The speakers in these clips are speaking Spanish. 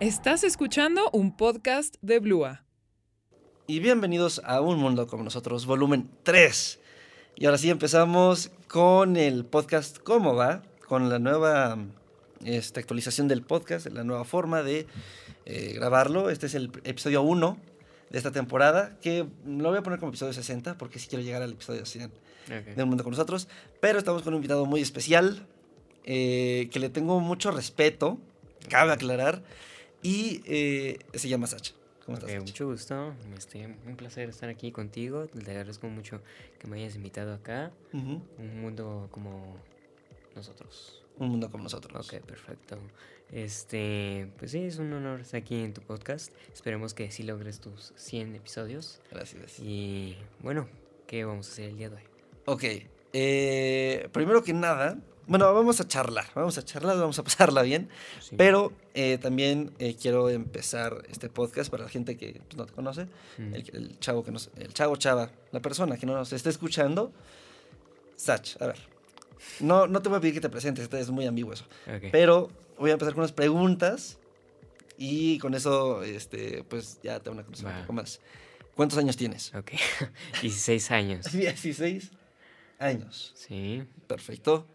Estás escuchando un podcast de Blua. Y bienvenidos a Un Mundo como nosotros, volumen 3. Y ahora sí empezamos con el podcast ¿Cómo va? Con la nueva esta actualización del podcast, la nueva forma de eh, grabarlo. Este es el episodio 1 de esta temporada, que lo voy a poner como episodio 60 porque si quiero llegar al episodio 100 de Un Mundo con nosotros. Pero estamos con un invitado muy especial, eh, que le tengo mucho respeto, cabe aclarar, y eh, se llama Sacha. ¿Cómo estás? Mucho gusto, este, un placer estar aquí contigo, te agradezco mucho que me hayas invitado acá, un mundo como nosotros. Un mundo como nosotros. Ok, perfecto. Este, pues sí, es un honor estar aquí en tu podcast. Esperemos que sí logres tus 100 episodios. Gracias. Y bueno, ¿qué vamos a hacer el día de hoy? Ok, eh, primero que nada, bueno, vamos a charlar, vamos a charlar, vamos a pasarla bien, pero eh, también eh, quiero empezar este podcast para la gente que pues, no te conoce, el, chavo que nos, el chavo chava, la persona que no nos esté escuchando, Sach, a ver, no, no te voy a pedir que te presentes, este es muy ambiguo eso, pero voy a empezar con unas preguntas y con eso, este, pues ya te van a conocer un poco más. ¿Cuántos años tienes? Ok, 16 años. 16 años. Sí. Perfecto.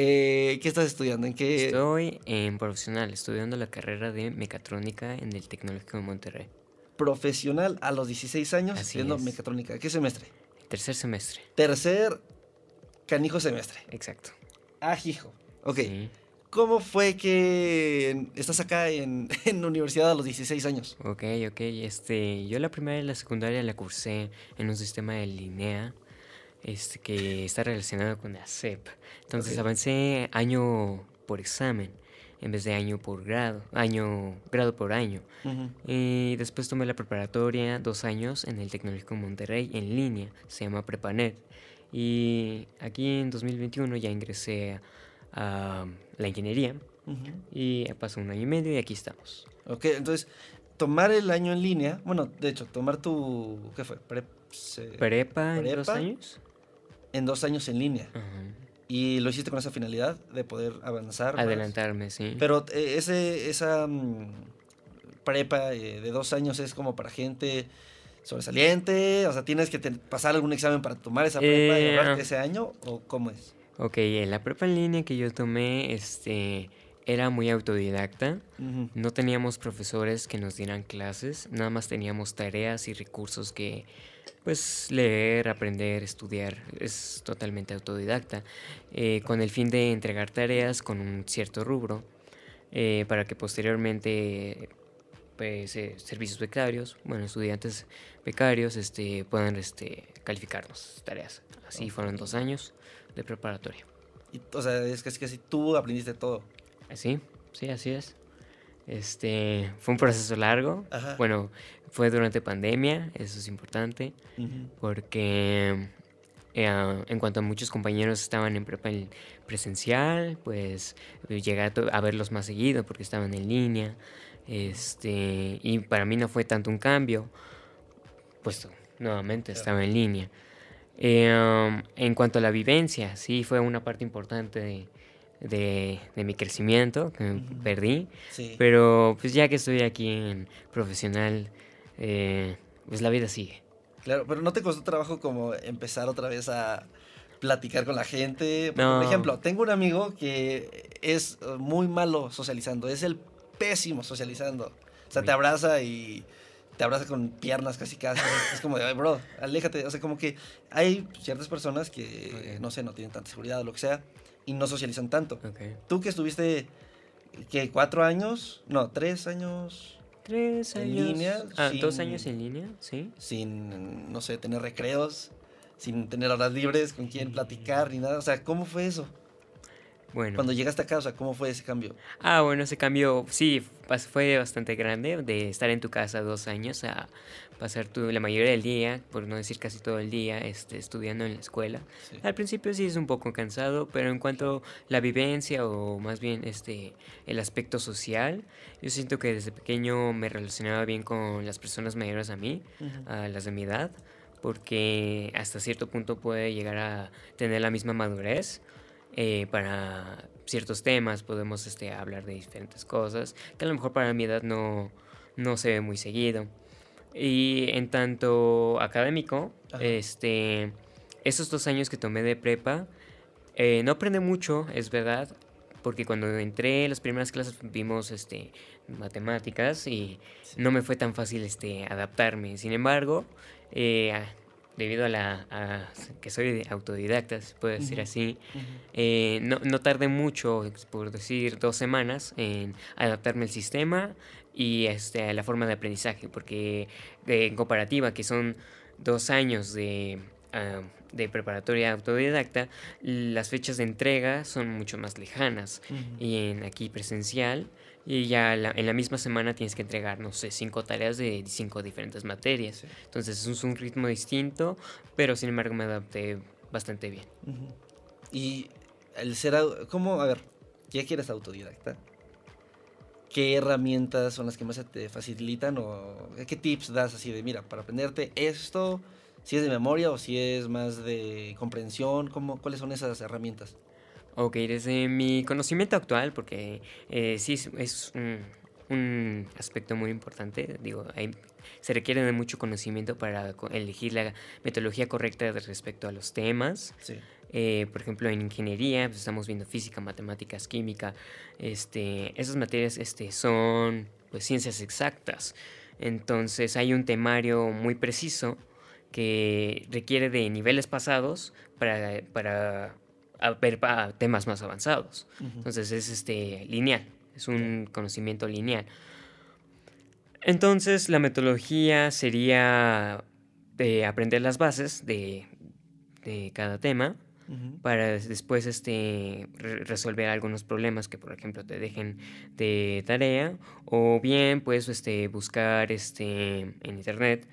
Eh, ¿Qué estás estudiando? ¿En qué? Estoy en profesional, estudiando la carrera de mecatrónica en el Tecnológico de Monterrey. Profesional a los 16 años estudiando mecatrónica. ¿Qué semestre? Tercer semestre. Tercer canijo semestre. Exacto. Ah, hijo. Ok. ¿Cómo fue que estás acá en, en, la universidad a los 16 años? Ok, ok. Este, yo la primera y la secundaria la cursé en un sistema de línea este, que está relacionado con la CEP. Entonces avancé año por examen en vez de año por grado, año, grado por año. Y después tomé la preparatoria dos años en el Tecnológico Monterrey en línea, se llama Prepanet. Y aquí en 2021 ya ingresé a, la ingeniería y pasó un año y medio y aquí estamos. Ok, entonces tomar el año en línea, bueno, de hecho, tomar tu, ¿qué fue? prepa, en dos años en dos años en línea. Y lo hiciste con esa finalidad de poder avanzar. Adelantarme, sí. Pero eh, ese, esa mm, prepa eh, de dos años es como para gente sobresaliente, o sea, tienes que pasar algún examen para tomar esa prepa y eh, ahorrarte ese año, o cómo es? Ok, la prepa en línea que yo tomé, este, era muy autodidacta. No teníamos profesores que nos dieran clases, nada más teníamos tareas y recursos que pues leer, aprender, estudiar, es totalmente autodidacta, eh, con el fin de entregar tareas con un cierto rubro, eh, para que posteriormente pues, eh, servicios becarios, bueno, estudiantes becarios este, puedan este, calificarnos tareas. Así fueron dos años de preparatoria. Y, o sea, es que casi tú aprendiste todo. Sí, sí, así es. Este, fue un proceso largo. Bueno, fue durante pandemia, eso es importante, porque eh, en cuanto a muchos compañeros estaban en prepa presencial, pues llegué a, verlos más seguido porque estaban en línea. Este, y para mí no fue tanto un cambio, puesto nuevamente estaba en línea. Eh, en cuanto a la vivencia, sí fue una parte importante de, de, mi crecimiento que perdí. Pero pues ya que estoy aquí en profesional, eh, pues la vida sigue. Claro, pero ¿no te costó trabajo como empezar otra vez a platicar con la gente? Por ejemplo, tengo un amigo que es muy malo socializando, es el pésimo socializando. O sea, te abraza y te abraza con piernas casi casi. Es como de, bro, aléjate. O sea, como que hay ciertas personas que, no sé, no tienen tanta seguridad o lo que sea y no socializan tanto. Tú que estuviste, ¿qué? ¿Cuatro años? No, tres años. Tres años. En línea. Ah, dos años en línea, sí. Sin, no sé, tener recreos, sin tener horas libres, con quién platicar ni nada. O sea, ¿cómo fue eso? Bueno. Cuando llegaste a casa, ¿cómo fue ese cambio? Ah, bueno, ese cambio sí fue bastante grande, de estar en tu casa dos años a pasar tu, la mayoría del día, por no decir casi todo el día, este, estudiando en la escuela. Al principio sí es un poco cansado, pero en cuanto a la vivencia o más bien este, el aspecto social, yo siento que desde pequeño me relacionaba bien con las personas mayores a mí, a las de mi edad, porque hasta cierto punto puede llegar a tener la misma madurez eh, para ciertos temas, podemos este, hablar de diferentes cosas, que a lo mejor para mi edad no, no se ve muy seguido. Y en tanto académico, este, esos dos años que tomé de prepa, eh, no aprendí mucho, es verdad, porque cuando entré en las primeras clases vimos este, matemáticas y no me fue tan fácil este, adaptarme. Sin embargo, eh, debido a la que soy autodidacta, se puede decir así, eh, no, no, tardé mucho, por decir dos semanas, en adaptarme al sistema y este, a la forma de aprendizaje, porque en comparativa, que son dos años de, ah, de preparatoria autodidacta, las fechas de entrega son mucho más lejanas. Y en aquí presencial, y ya en la misma semana tienes que entregar, no sé, cinco tareas de cinco diferentes materias. Entonces es un ritmo distinto, pero sin embargo me adapté bastante bien. Y el ser, ¿cómo? A ver, ya que eres autodidacta, ¿qué herramientas son las que más te facilitan o qué tips das así de, mira, para aprenderte esto, si es de memoria o si es más de comprensión, ¿cómo, ¿cuáles son esas herramientas? Ok, desde mi conocimiento actual, porque eh, sí es, un, aspecto muy importante, digo, se requiere de mucho conocimiento para elegir la metodología correcta respecto a los temas. Eh, por ejemplo, en ingeniería pues, estamos viendo física, matemáticas, química. Este, esas materias este, son pues, ciencias exactas. Entonces hay un temario muy preciso que requiere de niveles pasados para, para a ver a temas más avanzados. Entonces es este, lineal, es un conocimiento lineal. Entonces la metodología sería de aprender las bases de, de cada tema para después este, resolver algunos problemas que por ejemplo te dejen de tarea o bien pues este, buscar este, en internet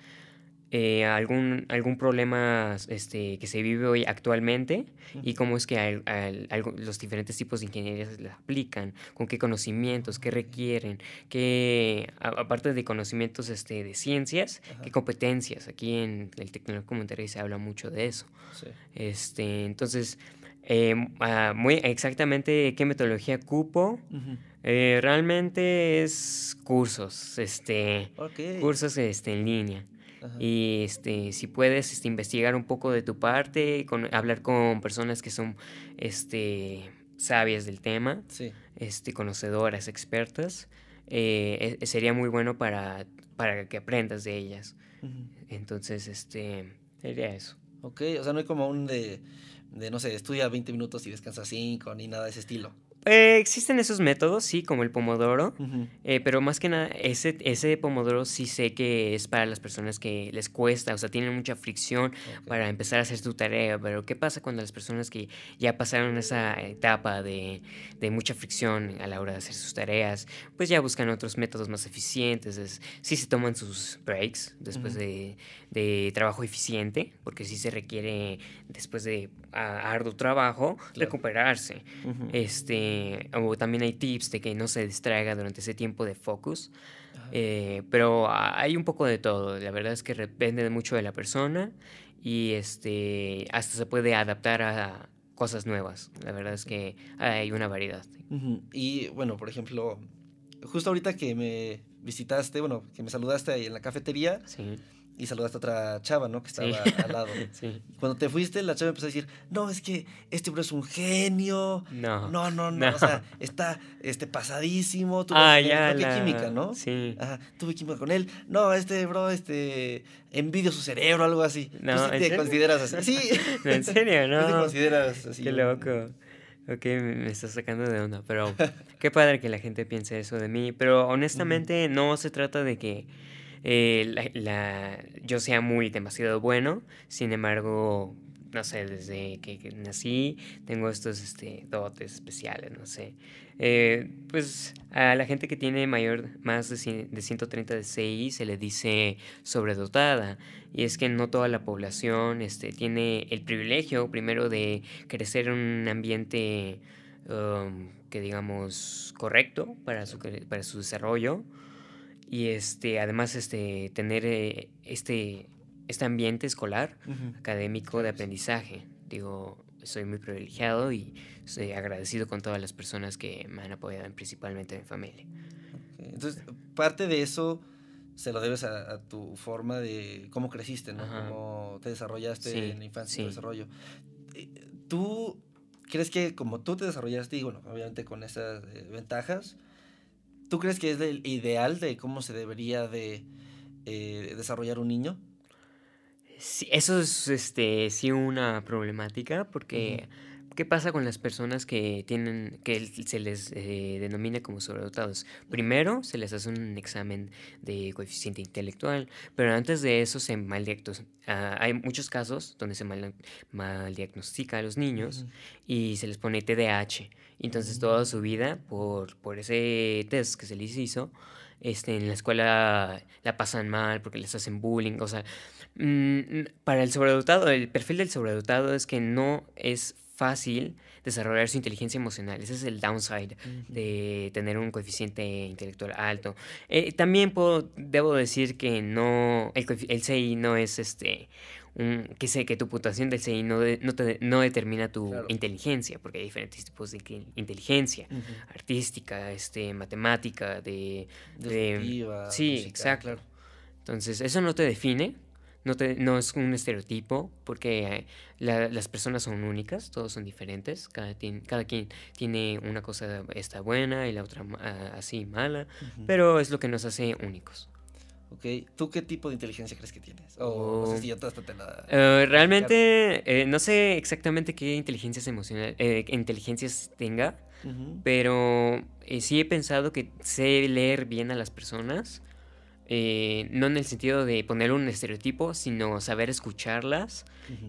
eh, algún, algún problema este, que se vive hoy actualmente y cómo es que los diferentes tipos de ingeniería se aplican, con qué conocimientos, qué requieren, qué, aparte de conocimientos este, de ciencias, qué competencias. Aquí en el Tecnológico Monterrey se habla mucho de eso. Este, entonces, eh, muy exactamente qué metodología cupo. Eh, realmente es cursos, este, cursos este, en línea. Y este, si puedes este, investigar un poco de tu parte, con, hablar con personas que son este, sabias del tema, este, conocedoras, expertas, eh, e, sería muy bueno para, para que aprendas de ellas. Entonces, este, sería eso. Ok, o sea, no hay como un de, de, no sé, estudia 20 minutos y descansa 5, ni nada de ese estilo. Eh, existen esos métodos, sí, como el pomodoro, eh, pero más que nada, ese, ese pomodoro sí sé que es para las personas que les cuesta, o sea, tienen mucha fricción para empezar a hacer tu tarea, pero ¿qué pasa cuando las personas que ya pasaron esa etapa de, de mucha fricción a la hora de hacer sus tareas, pues ya buscan otros métodos más eficientes, es, sí se toman sus breaks después de, de, trabajo eficiente, porque sí se requiere, después de arduo trabajo, recuperarse. Este o también hay tips de que no se distraiga durante ese tiempo de focus. Eh, pero hay un poco de todo. La verdad es que depende mucho de la persona y este, hasta se puede adaptar a cosas nuevas. La verdad es que hay una variedad. Y bueno, por ejemplo, justo ahorita que me visitaste, bueno, que me saludaste ahí en la cafetería, sí y saludaste a otra chava, ¿no? Que estaba al lado. sí. Cuando te fuiste, la chava empezó a decir, no, es que este bro es un genio. No. No, no, no. O sea, está este, pasadísimo. Tuve, ah, ya. química, ¿no? Sí. Ajá. Tuve química con él. No, este bro, este, envidio su cerebro, algo así. No, ¿Tú te consideras así? Sí. ¿En serio? No. ¿Tú te consideras así? Qué loco. Ok, me estás sacando de onda, pero qué padre que la gente piense eso de mí. Pero honestamente no se trata de que eh, yo sea muy demasiado bueno, sin embargo, no sé, desde que, nací tengo estos este, dotes especiales, no sé. Eh, pues a la gente que tiene mayor, más de, de 130 de CI se le dice sobredotada. Y es que no toda la población este, tiene el privilegio, primero, de crecer en un ambiente um, que digamos correcto para su, para su desarrollo y este, además este, tener eh, este, este ambiente escolar, académico, de aprendizaje. Digo, soy muy privilegiado y soy agradecido con todas las personas que me han apoyado, principalmente mi familia. Entonces, parte de eso se lo debes a, tu forma de cómo creciste, ¿no? Cómo te desarrollaste en la infancia, y desarrollo. Eh, ¿Tú crees que como tú te desarrollaste, y bueno, obviamente con esas eh, ventajas, ¿tú crees que es el ideal de cómo se debería de eh, desarrollar un niño? Sí, eso es este, sí una problemática porque... ¿Qué pasa con las personas que tienen, que se les eh, denomina como sobredotados? Primero se les hace un examen de coeficiente intelectual, pero antes de eso se mal uh, hay muchos casos donde se mal, mal diagnostica a los niños y se les pone TDAH. Entonces toda su vida, por, por ese test que se les hizo, este, en la escuela la pasan mal porque les hacen bullying. O sea, mm, para el sobredotado, el perfil del sobredotado es que no es fácil desarrollar su inteligencia emocional. Ese es el downside de tener un coeficiente intelectual alto. Eh, también puedo, debo decir que no, el, el CI no es este, un, que sé que tu puntuación del CI no, no, determina tu inteligencia, porque hay diferentes tipos de inteligencia, artística, este, matemática, de... de sí, exacto. Entonces, eso no te define, no, te, no es un estereotipo, porque las personas son únicas, todos son diferentes, cada, cada quien tiene una cosa está buena y la otra ah, así mala, pero es lo que nos hace únicos. Ok, ¿tú qué tipo de inteligencia crees que tienes? O no sé si yo te la... Eh, realmente eh, no sé exactamente qué inteligencias emocionales, eh, inteligencias tenga, pero sí he pensado que sé leer bien a las personas eh, no en el sentido de poner un estereotipo, sino saber escucharlas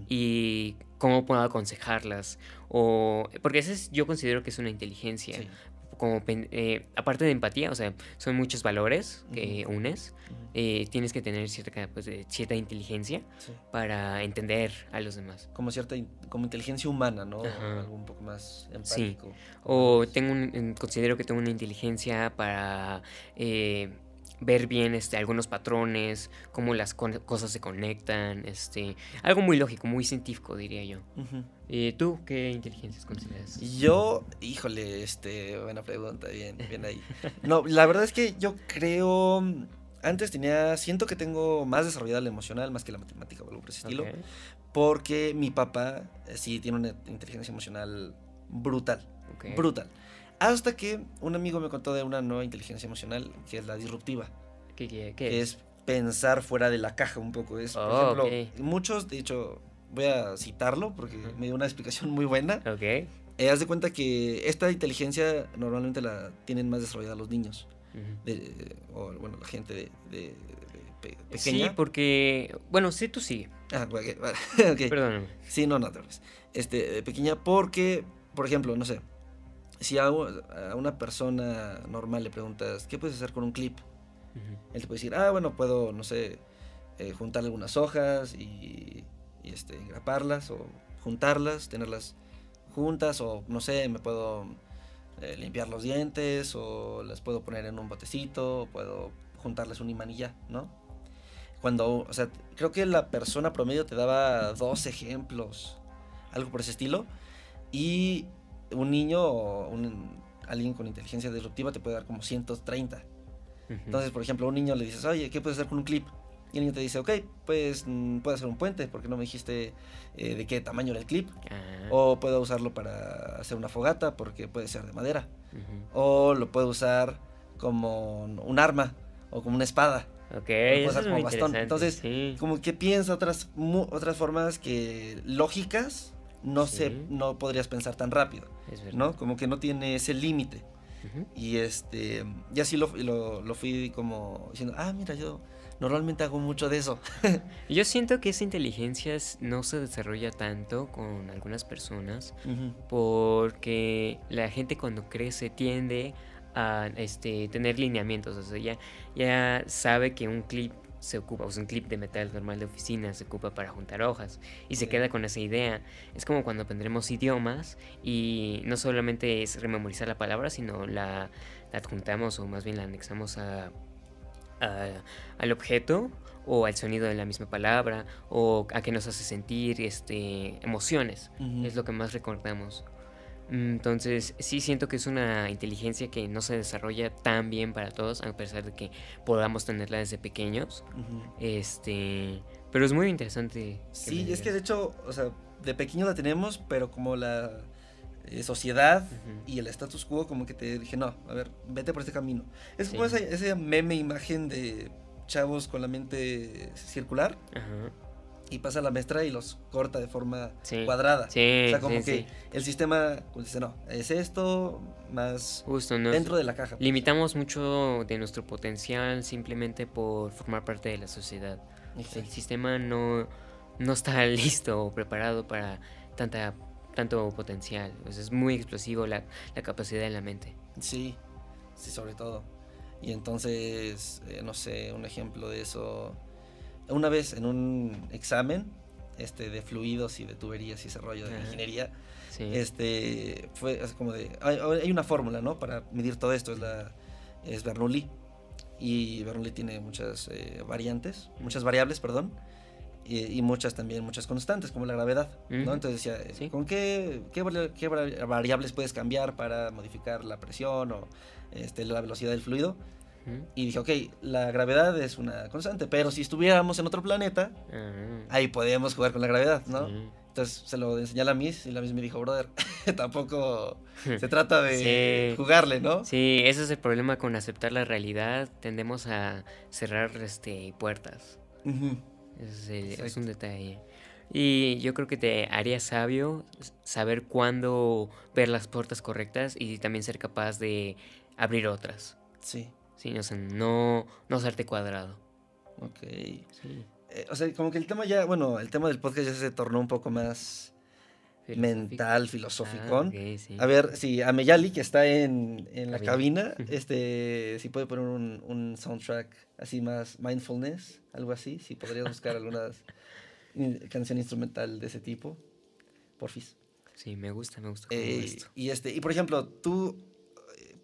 y cómo puedo aconsejarlas. O, porque eso yo considero que es una inteligencia. Como, eh, aparte de empatía, o sea, son muchos valores que unes. Eh, tienes que tener cierta, pues, cierta inteligencia para entender a los demás. Como cierta como inteligencia humana, ¿no? Algo un poco más empático. Sí. O tengo considero que tengo una inteligencia para ver bien este, algunos patrones, cómo las cosas se conectan, este, algo muy lógico, muy científico, diría yo. ¿Y tú qué inteligencias consideras? Yo, híjole, este, buena pregunta, bien, bien ahí. No, la verdad es que yo creo, antes tenía, siento que tengo más desarrollada la emocional más que la matemática o algo por ese estilo, porque mi papá eh, sí tiene una inteligencia emocional brutal, brutal. Hasta que un amigo me contó de una nueva inteligencia emocional que es la disruptiva. ¿Qué, es? pensar fuera de la caja un poco. Es, por oh, ejemplo, muchos, de hecho, voy a citarlo porque me dio una explicación muy buena. Ok. Eh, haz de cuenta que esta inteligencia normalmente la tienen más desarrollada los niños. o bueno, la gente de, pequeña. Sí, porque. Bueno, sí, tú sí. Ah, okay. Perdóname. Sí, no, no, te Este, pequeña porque, por ejemplo, no sé si a, una persona normal le preguntas, ¿qué puedes hacer con un clip? Él te puede decir, ah, bueno, puedo, no sé, eh, juntar algunas hojas y, y este, engraparlas o juntarlas, tenerlas juntas o, no sé, me puedo eh, limpiar los dientes o las puedo poner en un botecito, puedo juntarles un imán y ya, ¿no? Cuando, o sea, creo que la persona promedio te daba dos ejemplos, algo por ese estilo, y un niño o un, alguien con inteligencia disruptiva te puede dar como 130. Entonces, por ejemplo, a un niño le dices, oye, ¿qué puedes hacer con un clip? Y el niño te dice, ok, pues mm, puedo hacer un puente, porque no me dijiste eh, de qué tamaño era el clip. Ah. O puedo usarlo para hacer una fogata, porque puede ser de madera. O lo puedo usar como un arma o como una espada. Ok, eso es como bastón. Entonces, como que piensa otras, otras formas que lógicas no, se, no podrías pensar tan rápido. ¿No? Como que no tiene ese límite. Y este, y así lo, lo, fui como diciendo, ah, mira, yo normalmente hago mucho de eso. yo siento que esa inteligencia no se desarrolla tanto con algunas personas porque la gente cuando crece tiende a este, tener lineamientos, o sea, ya, ya sabe que un clip se ocupa, o sea, un clip de metal normal de oficina se ocupa para juntar hojas y se queda con esa idea. Es como cuando aprenderemos idiomas y no solamente es rememorizar la palabra, sino la, adjuntamos o más bien la anexamos a al objeto o al sonido de la misma palabra o a qué nos hace sentir este, emociones. Es lo que más recordamos. Entonces, sí siento que es una inteligencia que no se desarrolla tan bien para todos, a pesar de que podamos tenerla desde pequeños. Este, pero es muy interesante. Sí, es que de hecho, o sea, de pequeño la tenemos, pero como la eh, sociedad y el status quo, como que te dije, no, a ver, vete por este camino. Es como esa, esa meme imagen de chavos con la mente circular. Y pasa la maestra y los corta de forma cuadrada. o sea, como que el sistema pues, dice, no, es esto más Justo, dentro de la caja. Pues". Limitamos mucho de nuestro potencial simplemente por formar parte de la sociedad. El sistema no, no está listo o preparado para tanta, tanto potencial. es muy explosivo la, la capacidad de la mente. Sí, sí, sobre todo. Y entonces, eh, no sé, un ejemplo de eso. Una vez en un examen este, de fluidos y de tuberías y ese rollo de ingeniería, este, fue como de. Hay, una fórmula, ¿no? Para medir todo esto, es, la, es Bernoulli. Y Bernoulli tiene muchas eh, variantes, muchas variables, perdón. Y, muchas también, muchas constantes, como la gravedad, ¿no? Entonces decía, eh, ¿con qué, qué, qué, variables puedes cambiar para modificar la presión o este, la velocidad del fluido. Y dije, ok, la gravedad es una constante, pero si estuviéramos en otro planeta, ah. ahí podríamos jugar con la gravedad, ¿no? Entonces se lo enseñé a la Miss y la Miss me dijo, brother, tampoco se trata de jugarle, ¿no? Sí, ese es el problema con aceptar la realidad. Tendemos a cerrar este, puertas. es, es, un detalle. Y yo creo que te haría sabio saber cuándo ver las puertas correctas y también ser capaz de abrir otras. Sí. Sí, o sea, no, no hacerte cuadrado. Ok. Sí. Eh, o sea, como que el tema ya, bueno, el tema del podcast ya se tornó un poco más mental, filosófico. Ah, A ver, si a Meyali, que está en, en la cabina, este, si puede poner un, un, soundtrack así más mindfulness, algo así, si podrías buscar algunas canción instrumental de ese tipo, porfis. Sí, me gusta, me gusta. Eh, y este, y por ejemplo, tú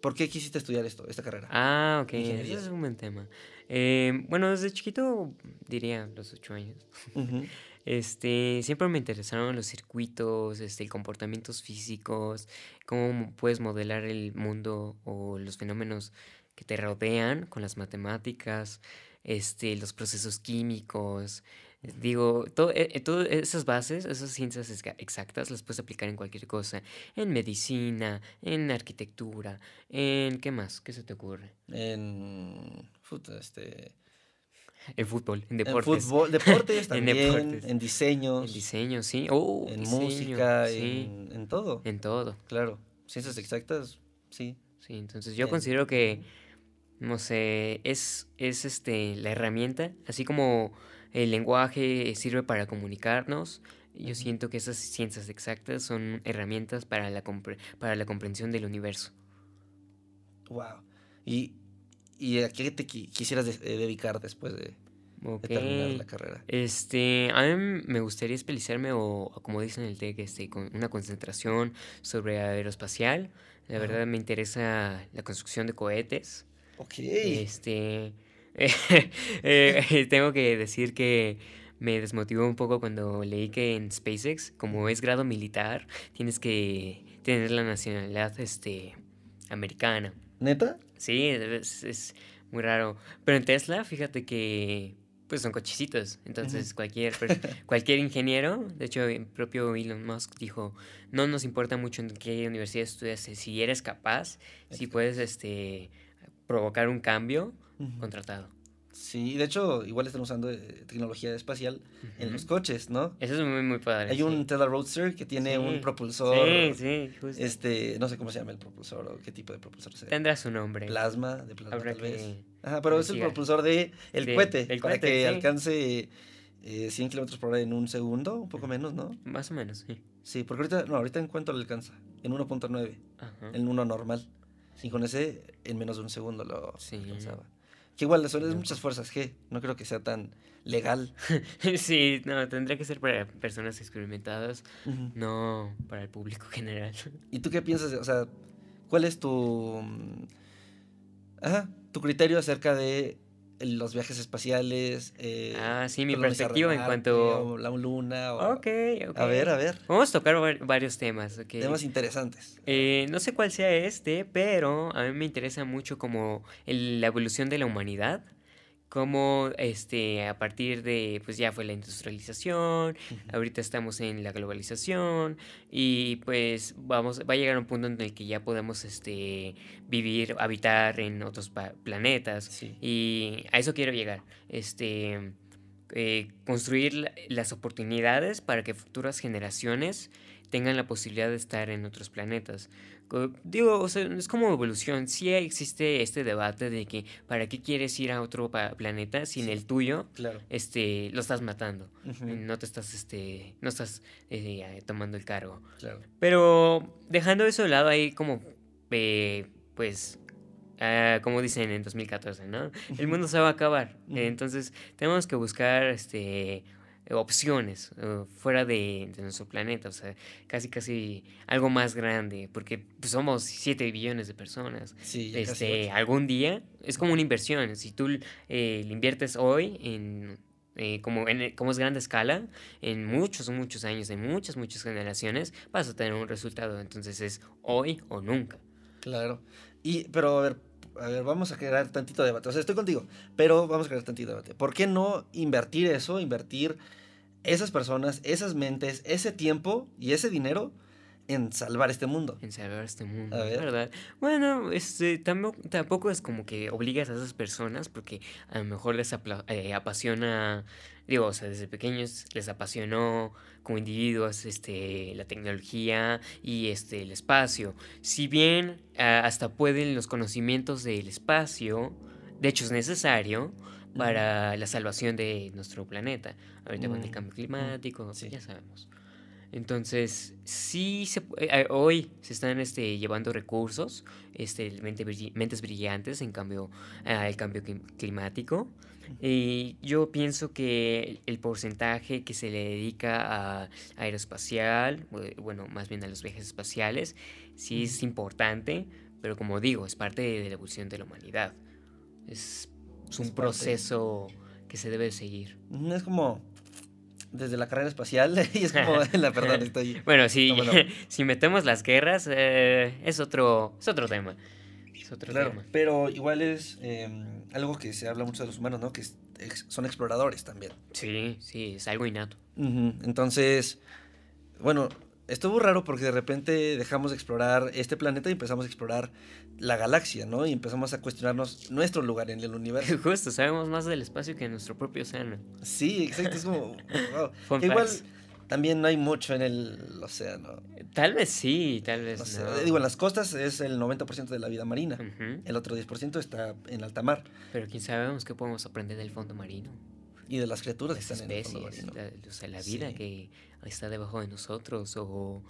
¿Por qué quisiste estudiar esto, esta carrera? Ah, ok, ese es un buen tema. Eh, bueno, desde chiquito, diría los ocho años, este, siempre me interesaron los circuitos, este, comportamientos físicos, cómo puedes modelar el mundo o los fenómenos que te rodean con las matemáticas, este, los procesos químicos, Digo, todo, eh, todas esas bases, esas ciencias exactas, las puedes aplicar en cualquier cosa. En medicina, en arquitectura, en... ¿Qué más? ¿Qué se te ocurre? En... Este... En fútbol, en deportes. En fútbol, deportes también, en, deportes. en diseños. En diseño, sí. Oh, en música, En, en, todo. En todo. Claro. Ciencias exactas, sí. Sí, entonces yo considero que, no sé, es, es este, la herramienta, así como el lenguaje sirve para comunicarnos. Yo siento que esas ciencias exactas son herramientas para la, para la comprensión del universo. Wow. ¿Y, y a qué te quisieras eh, dedicar después de, terminar la carrera? Este, a mí me gustaría especializarme o, como dicen en el TEC, este, con una concentración sobre aeroespacial. La verdad me interesa la construcción de cohetes. Ok. Este, eh, tengo que decir que me desmotivó un poco cuando leí que en SpaceX, como es grado militar, tienes que tener la nacionalidad este, americana. ¿Neta? Sí, es, muy raro. Pero en Tesla, fíjate que pues son cochecitos. Entonces, cualquier, cualquier ingeniero, de hecho, el propio Elon Musk dijo, no nos importa mucho en qué universidad estudias, si eres capaz, si puedes este, provocar un cambio, contratado. Sí, de hecho, igual están usando eh, tecnología espacial en los coches, ¿no? Eso es muy, muy padre. Hay un Tesla Roadster que tiene un propulsor. Sí, sí, justo. Este, no sé cómo se llama el propulsor o qué tipo de propulsor sea. Tendrá su nombre. Plasma, de plasma tal vez. Ajá, pero es el propulsor de el cohete, el para que alcance eh, 100 kilómetros por hora en un segundo, un poco menos, ¿no? Más o menos, sí. Sí, porque ahorita, no, ahorita en cuánto le alcanza, en 1.9, en uno normal. Y con ese, en menos de un segundo lo alcanzaba. Que igual, eso es muchas fuerzas G. No creo que sea tan legal. sí, no, tendría que ser para personas experimentadas, no para el público general. ¿Y tú qué piensas? O sea, ¿cuál es tu. Mm, ajá, tu criterio acerca de los viajes espaciales. Eh, ah, sí, mi perspectiva en cuanto... La luna. O... Ok, ok. A ver, a ver. Vamos a tocar varios temas. Temas interesantes. Eh, no sé cuál sea este, pero a mí me interesa mucho como la evolución de la humanidad cómo este, a partir de, pues ya fue la industrialización, ahorita estamos en la globalización y pues vamos, va a llegar un punto en el que ya podemos este, vivir, habitar en otros planetas y a eso quiero llegar, este, eh, construir las oportunidades para que futuras generaciones tengan la posibilidad de estar en otros planetas. Digo, o sea, es como evolución. Sí existe este debate de que para qué quieres ir a otro planeta si en el tuyo claro. este, lo estás matando. No te estás, este, no estás eh, tomando el cargo. Claro. Pero dejando eso de lado ahí como, eh, pues, ah, como dicen en 2014, ¿no? El mundo se va a acabar. Entonces tenemos que buscar este opciones eh, fuera de, nuestro planeta, o sea, casi casi algo más grande, porque pues, somos 7 billones de personas. este, algún día es como una inversión, si tú eh, le inviertes hoy en eh, como, en, como es grande escala, en muchos, muchos años, en muchas, muchas generaciones, vas a tener un resultado. Entonces es hoy o nunca. Claro. Y, pero a ver, a ver, vamos a crear tantito debate. O sea, estoy contigo, pero vamos a crear tantito debate. ¿Por qué no invertir eso, invertir esas personas, esas mentes, ese tiempo y ese dinero en salvar este mundo. En salvar este mundo, ¿verdad? Bueno, este, tampoco, es como que obligas a esas personas porque a lo mejor les eh, apasiona, digo, o sea, desde pequeños les apasionó como individuos este, la tecnología y este, el espacio. Si bien hasta pueden los conocimientos del espacio, de hecho es necesario, para la salvación de nuestro planeta. Ahorita con el mm, cambio climático, ya sabemos. Entonces, sí, se, eh, hoy se están este, llevando recursos, este, mentes brillantes en cambio al cambio climático. Y yo pienso que el porcentaje que se le dedica a aeroespacial, bueno, más bien a los viajes espaciales, sí es importante, pero como digo, es parte de la evolución de la humanidad. Es es un proceso que se debe seguir. Es como desde la carrera espacial y es como la perdón estoy bueno si, si metemos las guerras eh, es otro es otro tema es otro tema. pero igual es em, algo que se habla mucho de los humanos no que son exploradores también. Sí sí es algo innato. Entonces bueno estuvo raro porque de repente dejamos de explorar este planeta y empezamos a explorar la galaxia, ¿no? Y empezamos a cuestionarnos nuestro lugar en el universo. Justo, sabemos más del espacio que en nuestro propio océano. Sí, exacto, es como, wow. igual también no hay mucho en el océano. Tal vez sí, tal vez no. Digo, en las costas es el 90% de la vida marina. El otro 10% está en alta mar. Pero quién sabemos qué podemos aprender del fondo marino. Y de las criaturas que están en el fondo marino. La, o sea, la vida que está debajo de nosotros o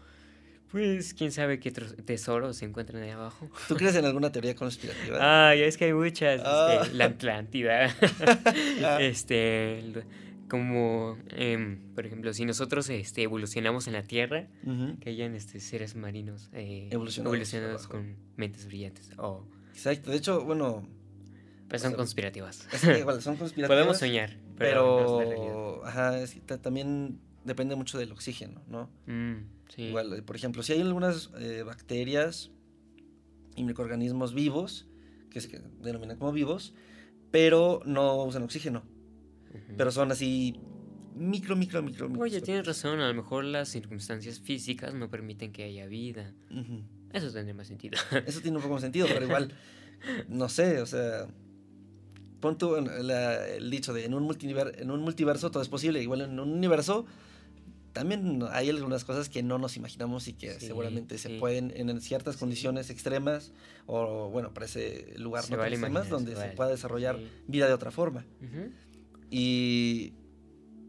pues quién sabe qué tesoros se encuentran ahí abajo. ¿Tú crees en alguna teoría conspirativa? Ah, ya es que hay muchas. Este, ah. la Atlántida. Ah. Este, como, em, por ejemplo, si nosotros este, evolucionamos en la Tierra, que hayan este, seres marinos eh, evolucionados, con mentes brillantes. Oh. Exacto. De hecho, bueno. Pues son conspirativas. igual, son conspirativas. Podemos soñar, pero. ajá, también depende mucho del oxígeno, ¿no? Mm, Igual, eh, por ejemplo, si hay algunas eh, bacterias y microorganismos vivos, que se denominan como vivos, pero no usan oxígeno. Pero son así micro, micro, micro, micro. Oye, tienes razón, a lo mejor las circunstancias físicas no permiten que haya vida. Eso tiene más sentido. Eso tiene un poco más sentido, pero igual, no sé, o sea, pon tú el dicho de en un, en un multiverso todo es posible, igual en un universo también hay algunas cosas que no nos imaginamos y que seguramente se pueden en ciertas condiciones extremas o bueno, para ese lugar no extremas donde se, pueda desarrollar vida de otra forma. Y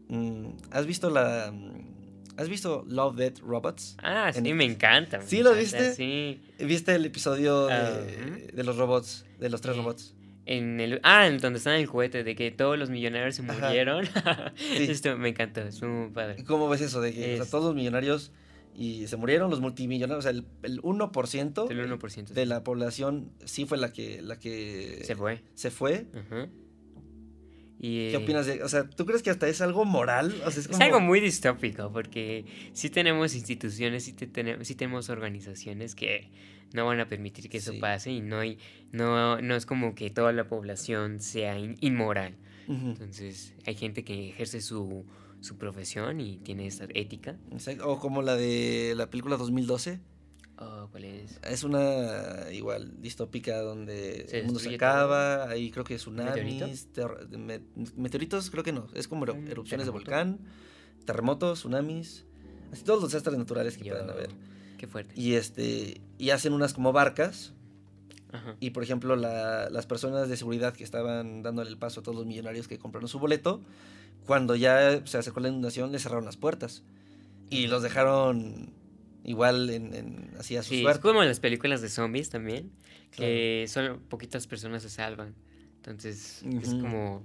mm, ¿has visto la mm, ¿Has visto Love Dead Robots? Ah, sí, me encanta. ¿Sí lo viste? Sí. ¿Viste el episodio de, ah, los robots, de los tres robots? En el, ah, en donde está en el juguete, de que todos los millonarios se murieron. Esto me encantó, es muy padre. ¿Cómo ves eso? De que todos los millonarios y se murieron, los multimillonarios, o sea, el, el 1%, el 1% de la población sí fue la que, la que se fue. Se fue. ¿Qué eh, opinas de, o sea, ¿tú crees que hasta es algo moral? es, algo muy distópico porque sí tenemos instituciones, sí, tenemos, sí tenemos organizaciones que no van a permitir que eso pase y no hay, no, no es como que toda la población sea inmoral. Entonces, hay gente que ejerce su, su profesión y tiene esta ética. O como la de la película 2012. Oh, ¿cuál es? Es una igual distópica donde el mundo se acaba, ahí creo que tsunamis, meteoritos creo que no, es como erupciones de volcán, terremotos, tsunamis, así todos los desastres naturales que puedan haber. Qué fuerte. Y este y hacen unas como barcas. Y por ejemplo, las personas de seguridad que estaban dándole el paso a todos los millonarios que compraron su boleto, cuando ya se acercó la inundación, les cerraron las puertas. Y los dejaron igual en, en así a su sí, Es como en las películas de zombies también, que solo poquitas personas se salvan. Entonces, es como.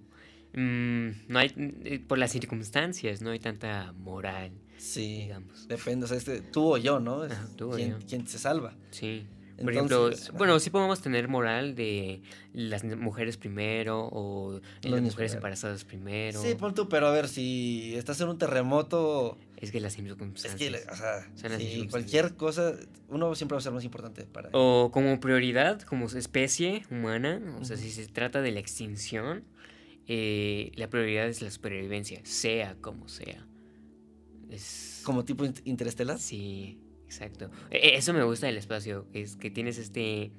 Mm, no hay. Eh, por las circunstancias, no hay tanta moral. Sí. Digamos. Depende, o sea, este, tú o yo, ¿no? tú ¿quién, ¿Quién se salva? Sí. Por ejemplo, bueno, sí podemos tener moral de las mujeres primero o las mujeres embarazadas primero. Sí, pon tú, pero a ver, si estás en un terremoto... Es que las circunstancias. Es que, o sea, sí, cualquier cosa, uno siempre va a ser más importante para... O como prioridad, como especie humana, o sea, si se trata de la extinción, eh, la prioridad es la supervivencia, sea como sea. Es... ¿Como tipo interestelar? Sí. Exacto. E, eso me gusta del espacio, es que tienes este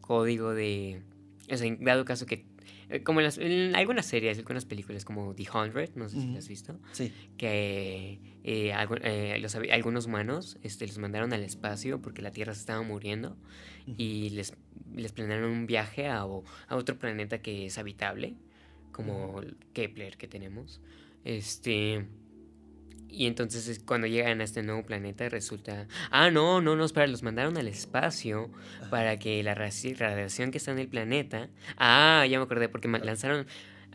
código de... O sea, en dado caso que... Eh, como en, las, en algunas series, algunas películas como The Hundred, no sé si las has visto. Sí. Que eh, eh, los, algunos humanos este, los mandaron al espacio porque la Tierra se estaba muriendo y les, les planearon un viaje a, a otro planeta que es habitable, como Kepler que tenemos. Este y entonces cuando llegan a este nuevo planeta resulta, ah, no, no, no, espera, los mandaron al espacio para que la radiación que está en el planeta, ah, ya me acordé, porque lanzaron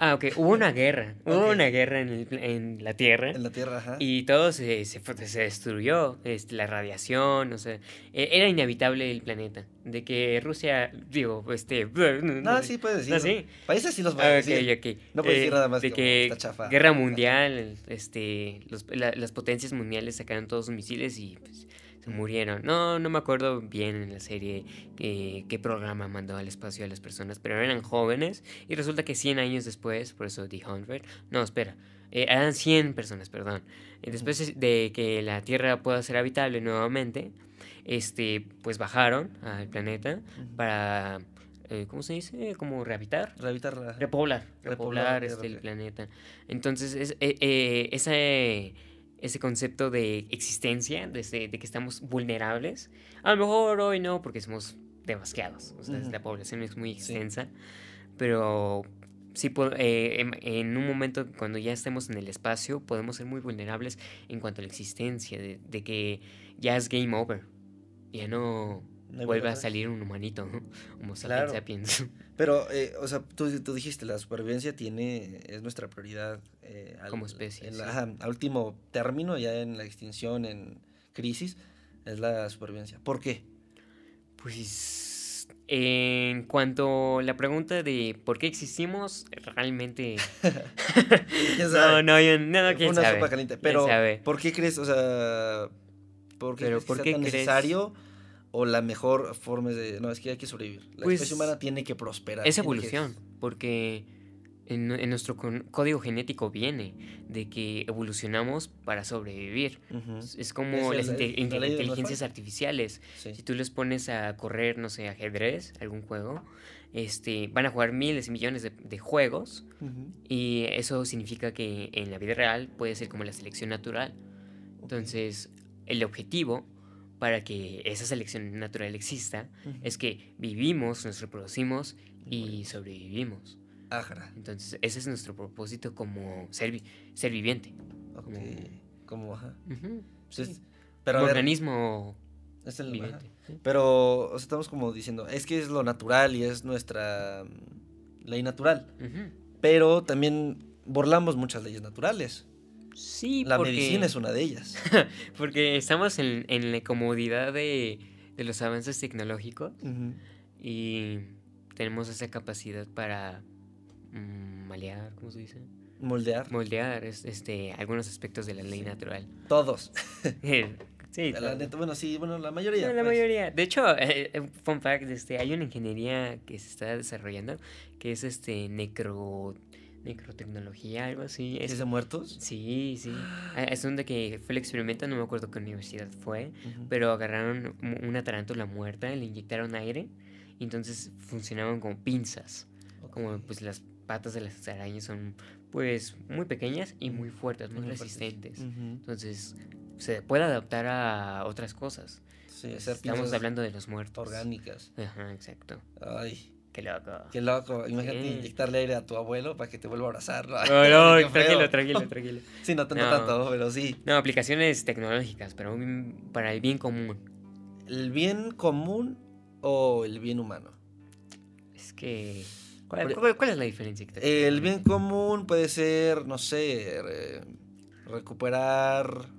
Ah, ok. Hubo una guerra. Hubo una guerra en, el, en, la Tierra. En la Tierra, ajá. Y todo se, se, se destruyó. Este, la radiación, o sea. E, era inhabitable el planeta. De que Rusia, digo, este. No, sí puedes decir. ¿No, sí? Países sí los van a decir. Okay, No puedes decir eh, nada más de que Guerra mundial, este, los, las potencias mundiales sacaron todos sus misiles y pues, se murieron. No, no me acuerdo bien en la serie eh, qué programa mandó al espacio a las personas, pero eran jóvenes y resulta que 100 años después, por eso The 100, no, espera, eh, eran 100 personas, perdón. Después de que la Tierra pueda ser habitable nuevamente, este, pues bajaron al planeta para eh, ¿cómo se dice? Como rehabitar. Rehabitar. Repoblar. Repoblar, este, el planeta. Entonces, es, eh, esa ese concepto de existencia, de, de, que estamos vulnerables. A lo mejor hoy no, porque somos demasiados, o sea, la población es muy extensa, pero sí, eh, en, un momento cuando ya estemos en el espacio, podemos ser muy vulnerables en cuanto a la existencia, de, de que ya es game over, ya no, vuelve a salir un humanito, ¿no? Como claro. sapiens. Pero, eh, o sea, tú, tú, dijiste, la supervivencia tiene, es nuestra prioridad. Eh, Como especie. a último término, ya en la extinción, en crisis, es la supervivencia. ¿Por qué? Pues, en cuanto a la pregunta de por qué existimos, realmente... no, no, yo, no, quién Una sopa caliente. Pero, ¿por qué crees, o sea, por qué, crees ¿por qué tan necesario o la mejor forma de... No, es que hay que sobrevivir. La pues, especie humana tiene que prosperar. Es evolución, porque en, nuestro código genético viene de que evolucionamos para sobrevivir. Es como las inteligencias artificiales. Si tú les pones a correr, no sé, ajedrez, algún juego, este, van a jugar miles y millones de, juegos y eso significa que en la vida real puede ser como la selección natural. Entonces, el objetivo para que esa selección natural exista es que vivimos, nos reproducimos y sobrevivimos. Ajá. Entonces, ese es nuestro propósito como ser, ser viviente. Como, ajá. pero organismo es el, viviente. Pero estamos como diciendo, es que es lo natural y es nuestra mm, ley natural. Pero también burlamos muchas leyes naturales. Sí, La medicina es una de ellas. porque estamos en, la comodidad de, los avances tecnológicos y tenemos esa capacidad para mm, malear, ¿cómo se dice? Moldear. Moldear este, algunos aspectos de la ley natural. Todos. sí. La bueno, sí, bueno, la mayoría. la pues. mayoría. De hecho, eh, eh, fun fact, este, hay una ingeniería que se está desarrollando que es este necro necrotecnología, algo así. ¿Es de muertos? Sí, sí. Ah, es donde que fue el experimento, no me acuerdo qué universidad fue, pero agarraron una tarántula muerta, le inyectaron aire y entonces funcionaban como pinzas. Como pues las patas de las arañas son pues muy pequeñas y muy fuertes, muy, resistentes. Entonces se puede adaptar a otras cosas. Sí, Estamos hablando de los muertos. Orgánicas. Ajá, exacto. Ay. Qué loco. Qué loco. Imagínate inyectarle aire a tu abuelo para que te vuelva a abrazar. No, no, tranquilo, tranquilo, tranquilo. Sí, no tanto, tanto, pero sí. No, aplicaciones tecnológicas, pero para el bien común. ¿El bien común o el bien humano? Es que... ¿Cuál, es la diferencia? el bien común puede ser, no sé, recuperar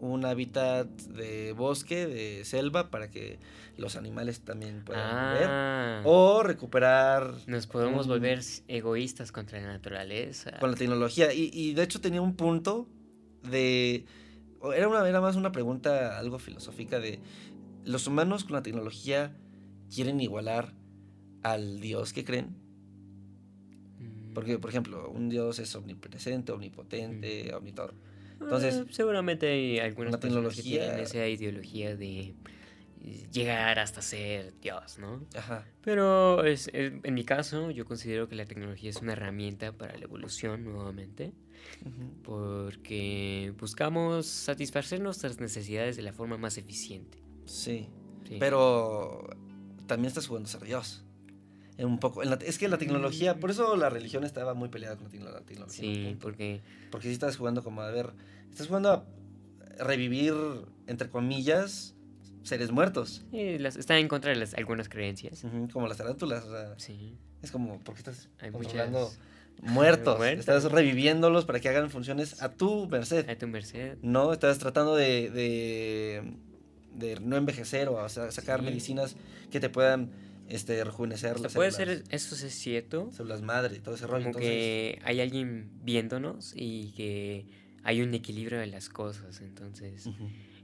un hábitat de bosque, de selva, para que los animales también puedan ah. O recuperar... Nos podemos volver egoístas contra la naturaleza. Con la tecnología. Y, y, de hecho tenía un punto de... Era, una, era más una pregunta algo filosófica de... ¿Los humanos con la tecnología quieren igualar al Dios que creen? Mm. Porque, por ejemplo, un Dios es omnipresente, omnipotente, mm. Entonces, eh, seguramente hay algunas tecnología... que tienen esa ideología de llegar hasta ser Dios, ¿no? Ajá. Pero es, en mi caso, yo considero que la tecnología es una herramienta para la evolución nuevamente, porque buscamos satisfacer nuestras necesidades de la forma más eficiente. Sí, pero también estás jugando a ser Dios. Un poco, es que la tecnología, por eso la religión estaba muy peleada con la tecnología. Sí, porque... Porque si estás jugando como, a ver, estás jugando a revivir, entre comillas, seres muertos. Sí, las, están en contra de las, algunas creencias. como las tarántulas. sí. Es como, ¿por qué estás muertos? Estás reviviéndolos para que hagan funciones a tu merced. A tu merced. No, estás tratando de, de, no envejecer o sacar medicinas que te puedan este, rejuvenecer las Puede ser, eso es cierto. Células madre, todo ese rollo. Como que hay alguien viéndonos y que hay un equilibrio de las cosas, entonces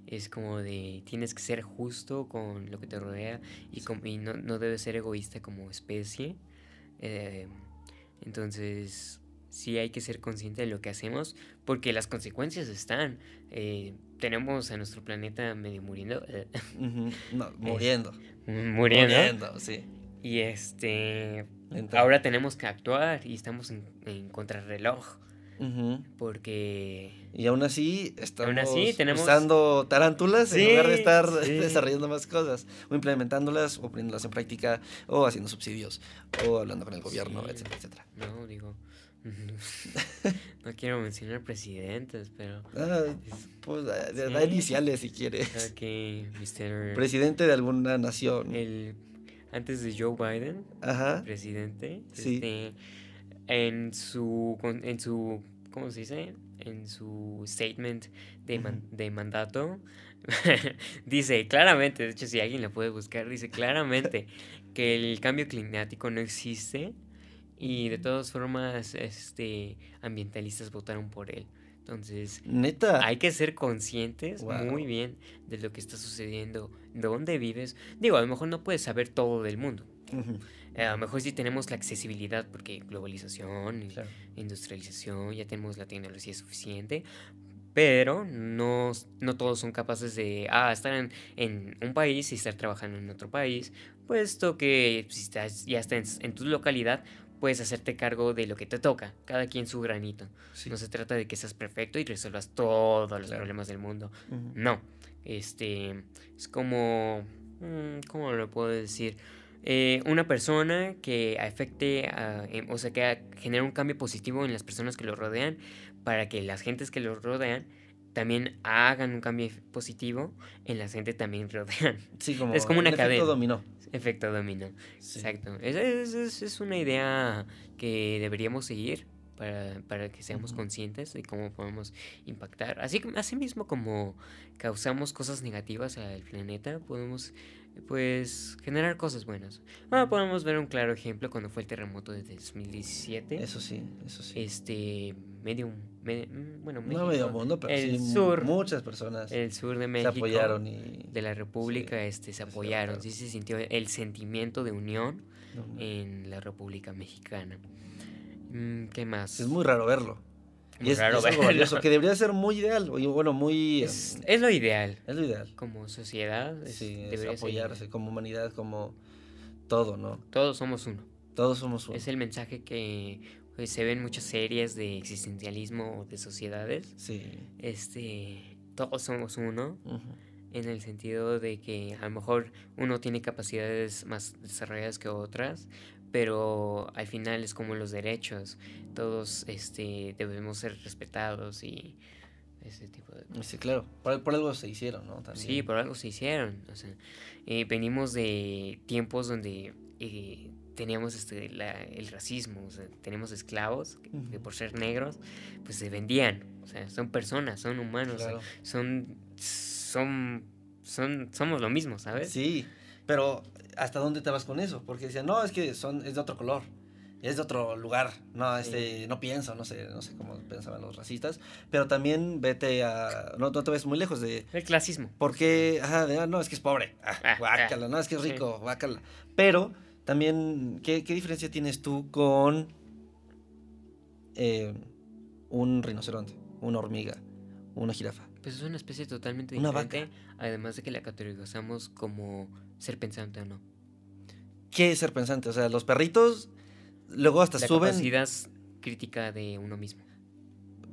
es como de tienes que ser justo con lo que te rodea y, no, no, debes ser egoísta como especie. Eh, entonces, sí hay que ser consciente de lo que hacemos porque las consecuencias están. Eh, tenemos a nuestro planeta medio muriendo. no, muriendo. Muriendo. Muriendo, sí. Y este. ahora tenemos que actuar y estamos en, en contrarreloj. Porque. Y aún así estamos usando tarántulas en lugar de estar desarrollando más cosas, o implementándolas, o poniéndolas en práctica, o haciendo subsidios, o hablando con el gobierno, etcétera, etcétera. No, digo. no quiero mencionar presidentes, pero. Ah, pues da, iniciales si quieres. Ok, Mr. Presidente de alguna nación. El, antes de Joe Biden, Ajá. presidente. Este, en su, en su, ¿cómo se dice? En su statement de, de mandato, dice claramente, de hecho si alguien lo puede buscar, dice claramente que el cambio climático no existe y de todas formas este, ambientalistas votaron por él. Entonces, neta. Hay que ser conscientes muy bien de lo que está sucediendo, dónde vives. Digo, a lo mejor no puedes saber todo del mundo. Eh, a lo mejor sí tenemos la accesibilidad porque globalización, industrialización, ya tenemos la tecnología suficiente, pero no, no todos son capaces de ah, estar en, en, un país y estar trabajando en otro país, puesto que si estás, ya estás en, tu localidad, puedes hacerte cargo de lo que te toca, cada quien su granito. No se trata de que seas perfecto y resuelvas todos los problemas del mundo. No, este es como, mm, ¿cómo lo puedo decir? Eh, una persona que afecte, em, o sea, que genere un cambio positivo en las personas que lo rodean, para que las gentes que lo rodean también hagan un cambio positivo en la gente también rodean. Sí, como es como una cadena. Efecto dominó. Efecto dominó. Exacto. Es, es, es, una idea que deberíamos seguir para, para que seamos conscientes de cómo podemos impactar. Así, así mismo como causamos cosas negativas al planeta, podemos pues generar cosas buenas. Bueno, podemos ver un claro ejemplo cuando fue el terremoto de 2017. Eso sí, eso sí. Este, medio, mm, bueno, no medio mundo, pero el sí, sur, muchas personas el sur de México, se apoyaron y de la República, este, se apoyaron, sí se sintió el sentimiento de unión en la República Mexicana. Mm, ¿Qué más? Es muy raro verlo. Y es, algo valioso, que debería ser muy ideal, bueno, muy... Es, es, lo ideal. Es lo ideal. Como sociedad, sí, debería apoyarse, como humanidad, como todo, ¿no? Todos somos uno. Todos somos uno. Es el mensaje que pues, se ve en muchas series de existencialismo de sociedades. Sí. Este, todos somos uno. En el sentido de que a lo mejor uno tiene capacidades más desarrolladas que otras, pero al final es como los derechos, todos este, debemos ser respetados y ese tipo de cosas. Sí, claro, por, algo se hicieron, ¿no? Sí, por algo se hicieron. O sea, eh, venimos de tiempos donde eh, teníamos este, el racismo, o sea, tenemos esclavos que, por ser negros, pues se vendían, o sea, son personas, son humanos, son, son, son, somos lo mismo, ¿sabes? Sí, pero ¿hasta dónde te vas con eso? Porque decían, no, es que son, es de otro color, es de otro lugar, no, este, no pienso, no sé, no sé cómo pensaban los racistas, pero también vete a, no, no te ves muy lejos de... El clasismo. Porque, ajá, ah, no, es que es pobre, ah, ah, guácala, no, es que es rico, guácala. Pero también, ¿qué, ¿qué, diferencia tienes tú con eh, un rinoceronte, una hormiga, una jirafa? Pues es una especie totalmente diferente, además de que la categorizamos como ser pensante o no. ¿Qué es ser pensante? O sea, los perritos luego hasta la suben. capacidad crítica de uno mismo.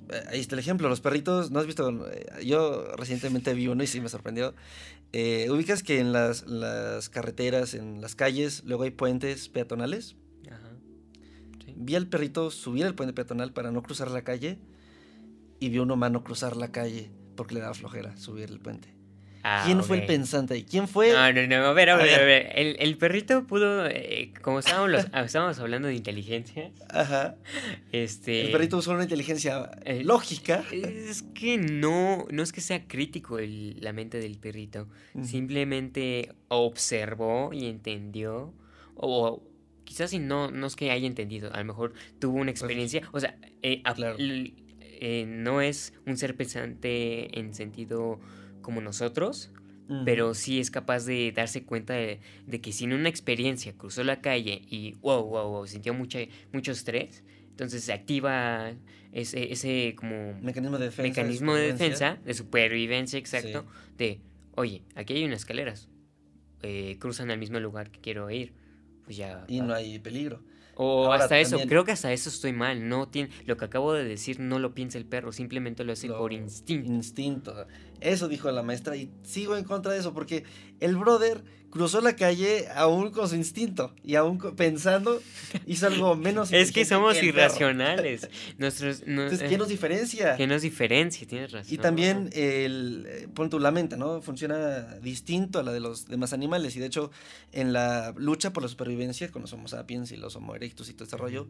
Eh, ahí está el ejemplo, los perritos, ¿no has visto? Eh, yo recientemente vi uno y sí me sorprendió. Eh, ubicas que en las, las, carreteras, en las calles, luego hay puentes peatonales. Ajá. Vi al perrito subir el puente peatonal para no cruzar la calle y vi a un humano cruzar la calle porque le daba flojera subir el puente. Ah, ¿Quién fue el pensante ahí? ¿Quién fue? No, no, no, a ver, a ver, a ver. El, el, perrito pudo, eh, como estábamos, estábamos hablando de inteligencia. Ajá. Este. El perrito usó una inteligencia eh, lógica. Es que no, no es que sea crítico la mente del perrito. Simplemente observó y entendió. O quizás si no, no es que haya entendido. A lo mejor tuvo una pues, experiencia. O sea, eh, claro. no es un ser pensante en sentido como nosotros, pero sí es capaz de darse cuenta de, que si en una experiencia cruzó la calle y wow, wow, wow, sintió mucha, mucho estrés, entonces se activa ese, ese como mecanismo de defensa, mecanismo de, defensa, de supervivencia, exacto, de, oye, aquí hay unas escaleras, eh, cruzan al mismo lugar que quiero ir, pues ya... Y no hay peligro. O hasta eso, creo que hasta eso estoy mal. No tiene, lo que acabo de decir no lo piensa el perro, simplemente lo hace por instinto. Instinto. Eso dijo la maestra y sigo en contra de eso porque el brother cruzó la calle aún con su instinto y aún pensando hizo algo menos Es que somos irracionales. Nuestros, Entonces, ¿qué nos diferencia? ¿Qué nos diferencia? Tienes razón. Y también el, eh, pon tu la mente, ¿no? Funciona distinto a la de los demás animales y de hecho en la lucha por la supervivencia con los homo sapiens y los homo erectus y todo este rollo,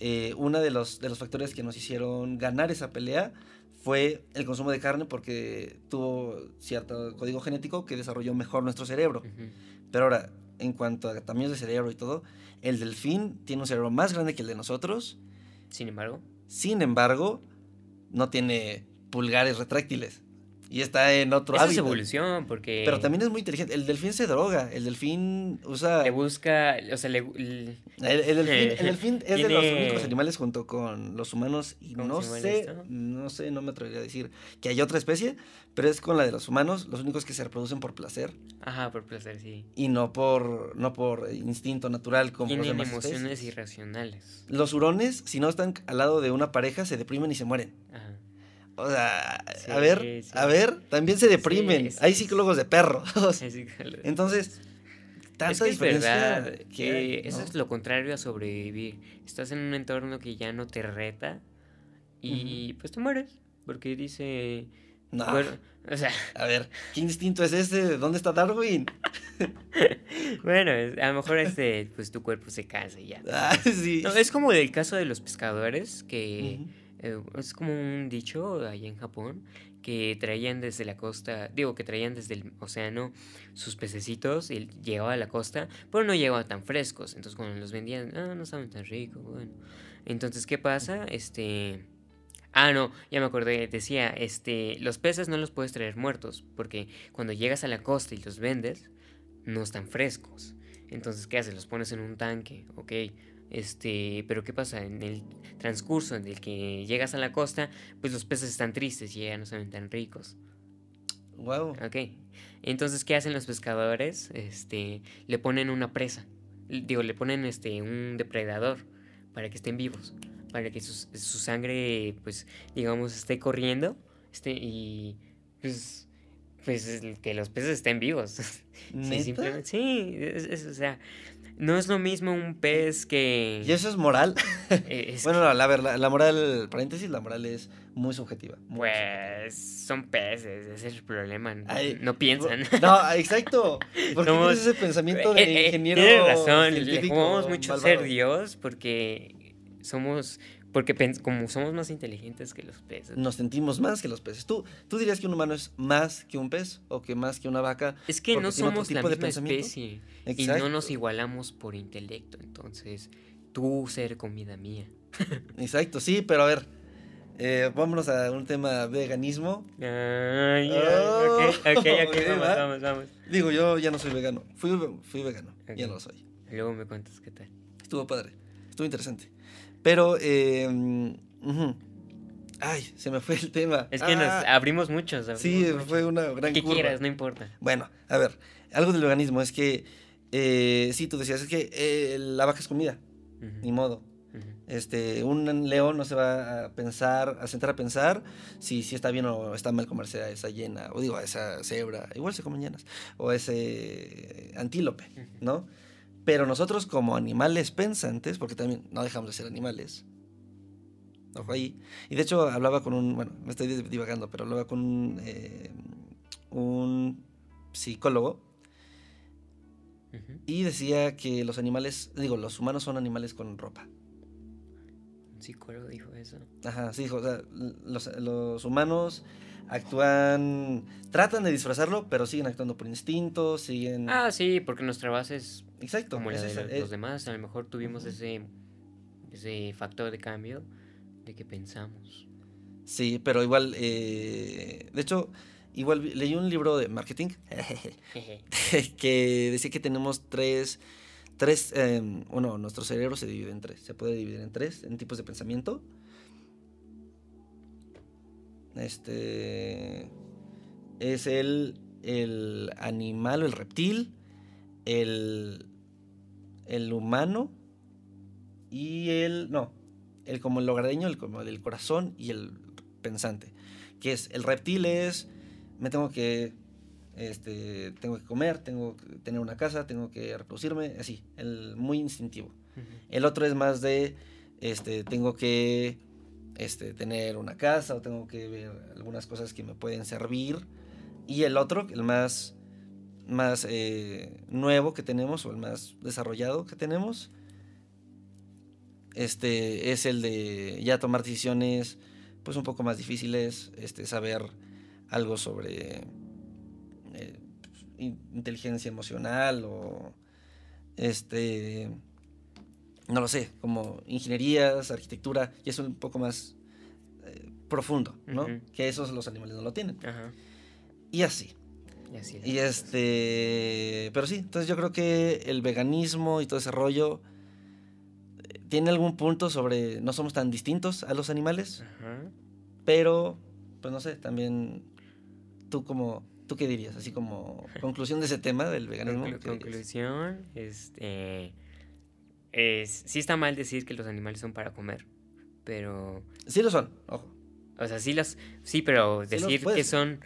eh, uno de los, de los factores que nos hicieron ganar esa pelea fue el consumo de carne porque tuvo cierto código genético que desarrolló mejor nuestro cerebro. Pero ahora, en cuanto a tamaños de cerebro y todo, el delfín tiene un cerebro más grande que el de nosotros. Sin embargo. Sin embargo, no tiene pulgares retráctiles. Y está en otro Esa es evolución, porque... Pero también es muy inteligente. El delfín se droga. El delfín usa... Le busca... O sea, le... El, delfín, es de los únicos animales junto con los humanos. Y no sé, no sé, no me atrevería a decir que hay otra especie, pero es con la de los humanos, los únicos que se reproducen por placer. Ajá, por placer, sí. Y no por, no por instinto natural como Tienen los demás emociones irracionales. Los hurones, si no están al lado de una pareja, se deprimen y se mueren. Ajá. O sea, a ver, a ver, también se deprimen. Hay psicólogos de perros. Entonces, tanta es que es verdad que eso es lo contrario a sobrevivir. Estás en un entorno que ya no te reta y pues te mueres. Porque dice. No. o sea. A ver, ¿qué instinto es ese? ¿Dónde está Darwin? bueno, a lo mejor este, pues tu cuerpo se cansa y ya. Ah, sí. es como el caso de los pescadores que eh, es como un dicho ahí en Japón que traían desde la costa, digo que traían desde el océano sus pececitos y llegaba a la costa, pero no llegaban tan frescos. Entonces cuando los vendían, ah, no saben tan ricos, bueno. Entonces, ¿qué pasa? Este... Ah, no, ya me acordé, decía, este, los peces no los puedes traer muertos, porque cuando llegas a la costa y los vendes, no están frescos. Entonces, ¿qué haces? Los pones en un tanque, ok. Este, pero ¿qué pasa? En el transcurso en el que llegas a la costa, pues los peces están tristes y ya no saben tan ricos. Wow. Ok. Entonces, ¿qué hacen los pescadores? Este, le ponen una presa. Digo, le ponen este, un depredador para que estén vivos. Para que su, su sangre, pues, digamos, esté corriendo. Este, y pues pues que los peces estén vivos. sí, simplemente, sí, o sea, no es lo mismo un pez que... ¿Y eso es moral? Eh, bueno, la, la, la, moral, paréntesis, la moral es muy subjetiva. pues son peces, ese es el problema, no, piensan. No, exacto. Porque tienes ese pensamiento de eh, eh, ingeniero Tienes razón, le jugamos mucho ser Dios porque somos porque como somos más inteligentes que los peces. Nos sentimos más que los peces. ¿Tú, ¿Tú dirías que un humano es más que un pez o que más que una vaca? Es que no somos la misma especie y no nos igualamos por intelecto. Entonces, tú ser comida mía. Exacto, sí, pero a ver, eh, vámonos a un tema veganismo. Ah, ok, ok, ok, vamos, vamos, vamos. Digo, yo ya no soy vegano. Fui, fui vegano, ya no lo soy. Luego me cuentas qué tal. Estuvo padre, estuvo interesante. Pero, eh, ay, se me fue el tema. Es que nos ah. abrimos muchos. sí, fue una gran ¿Qué quieras, no importa. Bueno, a ver, algo del veganismo es que, eh, sí, tú decías, es que eh, la vaca es comida, ni modo. Este, un león no se va a pensar, a sentar a pensar si, si está bien o está mal comerse a esa hiena, o digo, a esa cebra, igual se comen llenas, o a ese antílope, ¿no? Pero nosotros como animales pensantes, porque también no dejamos de ser animales, ojo ahí, y de hecho hablaba con un, bueno, me estoy divagando, pero hablaba con un, eh, un psicólogo y decía que los animales, digo, los humanos son animales con ropa. ¿Un psicólogo dijo eso? Ajá, sí, dijo, o sea, los, los humanos actúan, tratan de disfrazarlo, pero siguen actuando por instinto, siguen... Ah, sí, porque nuestra base es Exacto, como la de los demás, a lo mejor tuvimos ese, ese factor de cambio de que pensamos. Sí, pero igual, eh, de hecho, igual leí un libro de marketing que decía que tenemos tres, tres, eh, bueno, nuestro cerebro se divide en tres, se puede dividir en tres, en tipos de pensamiento. Este es el, el animal o el reptil, el, el humano y el, no, el como el hogareño, el como del corazón y el pensante. Que es, el reptil es, me tengo que, este, tengo que comer, tengo que tener una casa, tengo que reproducirme, así, el muy instintivo. El otro es más de, este, tengo que este, tener una casa o tengo que ver algunas cosas que me pueden servir. Y el otro, el más, más eh, nuevo que tenemos o el más desarrollado que tenemos, este, es el de ya tomar decisiones pues un poco más difíciles, este, saber algo sobre eh, inteligencia emocional o este no lo sé, como ingenierías, arquitectura, y es un poco más eh, profundo, ¿no? Que esos los animales no lo tienen. Y así. Y este, pero sí, entonces yo creo que el veganismo y todo ese rollo eh, tiene algún punto sobre no somos tan distintos a los animales, pero, pues no sé, también tú como, ¿tú qué dirías? Así como conclusión de ese tema del veganismo. conclusión, este es, sí está mal decir que los animales son para comer, pero... Sí lo son, ojo. O sea, sí los... Sí, pero decir que son...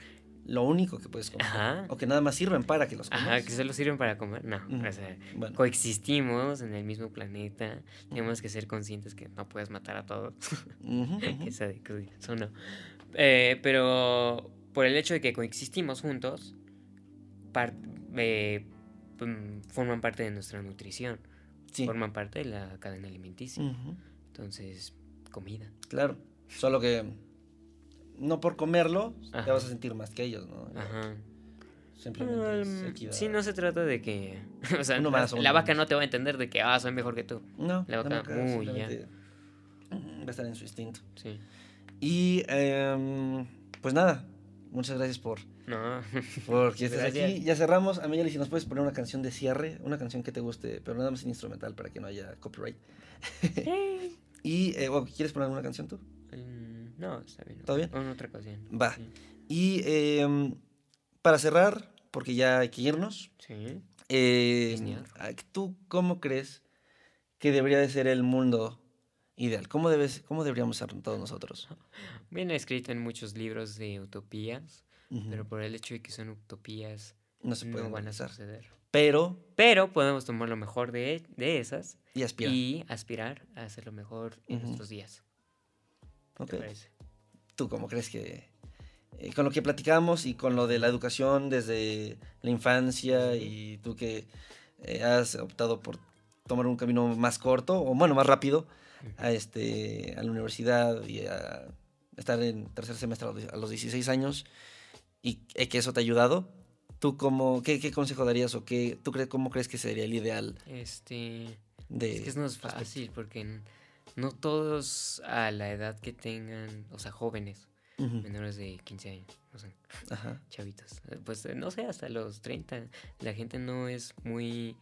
Lo único que puedes comer. O que nada más sirven para que los comas. Ajá, que solo sirven para comer. No, o sea, coexistimos en el mismo planeta. Tenemos que ser conscientes que no puedes matar a todos. eso no. Eh, pero por el hecho de que coexistimos juntos, eh, mm, forman parte de nuestra nutrición forman parte de la cadena alimenticia. Entonces, comida. Claro. Solo que no por comerlo te vas a sentir más que ellos, ¿no? Ajá. Simplemente um. Sí, no se trata de que. O sea, la, vaca no te va a entender de que, ah, soy mejor que tú. No. La vaca, uy, ya. Va a estar en su instinto. Sí. Y, eh, pues nada, muchas gracias por. No. Porque estés aquí. Ya cerramos. A mí, si nos puedes poner una canción de cierre, una canción que te guste, pero nada más en instrumental para que no haya copyright. y, eh, ¿quieres poner alguna canción tú? No, está bien. ¿Todo bien? Una otra canción. Va. Y eh, para cerrar, porque ya hay que irnos. Sí. Eh, ¿Tú cómo crees que debería de ser el mundo ideal? ¿Cómo, debes, cómo deberíamos ser todos nosotros? Viene escrito en muchos libros de utopías, pero por el hecho de que son utopías, no, se pueden van a suceder. Pero... Pero podemos tomar lo mejor de, de esas y aspirar. y aspirar a hacer lo mejor en nuestros días. Okay. ¿Tú cómo crees que, eh, con lo que platicamos y con lo de la educación desde la infancia y tú que eh, has optado por tomar un camino más corto o bueno, más rápido a, este, a la universidad y a estar en tercer semestre a los 16 años y eh, que eso te ha ayudado. ¿Tú cómo, qué, qué consejo darías o qué, tú crees, cómo crees que sería el ideal? Este, de, es que no es fácil porque no todos a la edad que tengan, o sea, jóvenes, menores de 15 años, no sé, chavitos. Eh, pues eh, no sé, hasta los 30. La gente no es muy...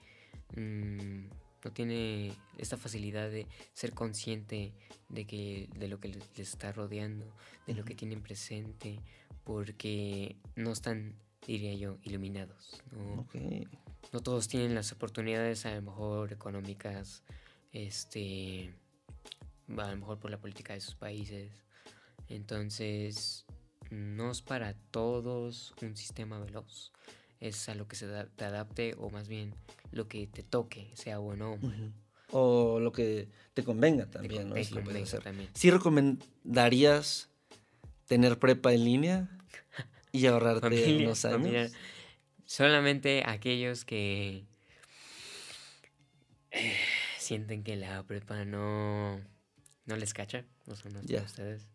Mm, no tiene esta facilidad de ser consciente de, que, de lo que les, está rodeando, de lo que tienen presente, porque no están, diría yo, iluminados. ¿no? no todos tienen las oportunidades, a lo mejor económicas, este, a lo mejor por la política de sus países, entonces, no es para todos un sistema veloz. Es a lo que se te adapte o más bien lo que te toque, sea bueno o malo. O lo que te convenga también, ¿no? ¿Sí recomendarías tener prepa en línea y ahorrarte unos años? solamente aquellos que sienten que la prepa no, no les cacha, no son ustedes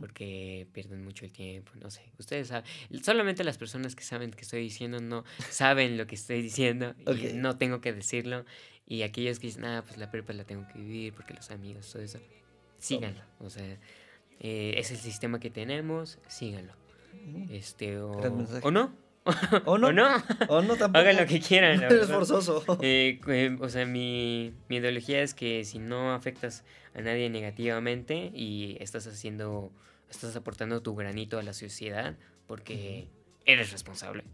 porque pierden mucho el tiempo, no sé. Ustedes saben, solamente las personas que saben que estoy diciendo no saben lo que estoy diciendo y no tengo que decirlo. Y aquellos que dicen, ah, pues la prepa la tengo que vivir porque los amigos, todo eso, síganlo. O sea, eh, es el sistema que tenemos, síganlo. Este, o, o no, ¿O no? ¿O no? tampoco. Hagan lo que quieran. es forzoso. Eh, eh, o sea, mi, mi, ideología es que si no afectas a nadie negativamente y estás haciendo, estás aportando tu granito a la sociedad porque eres responsable.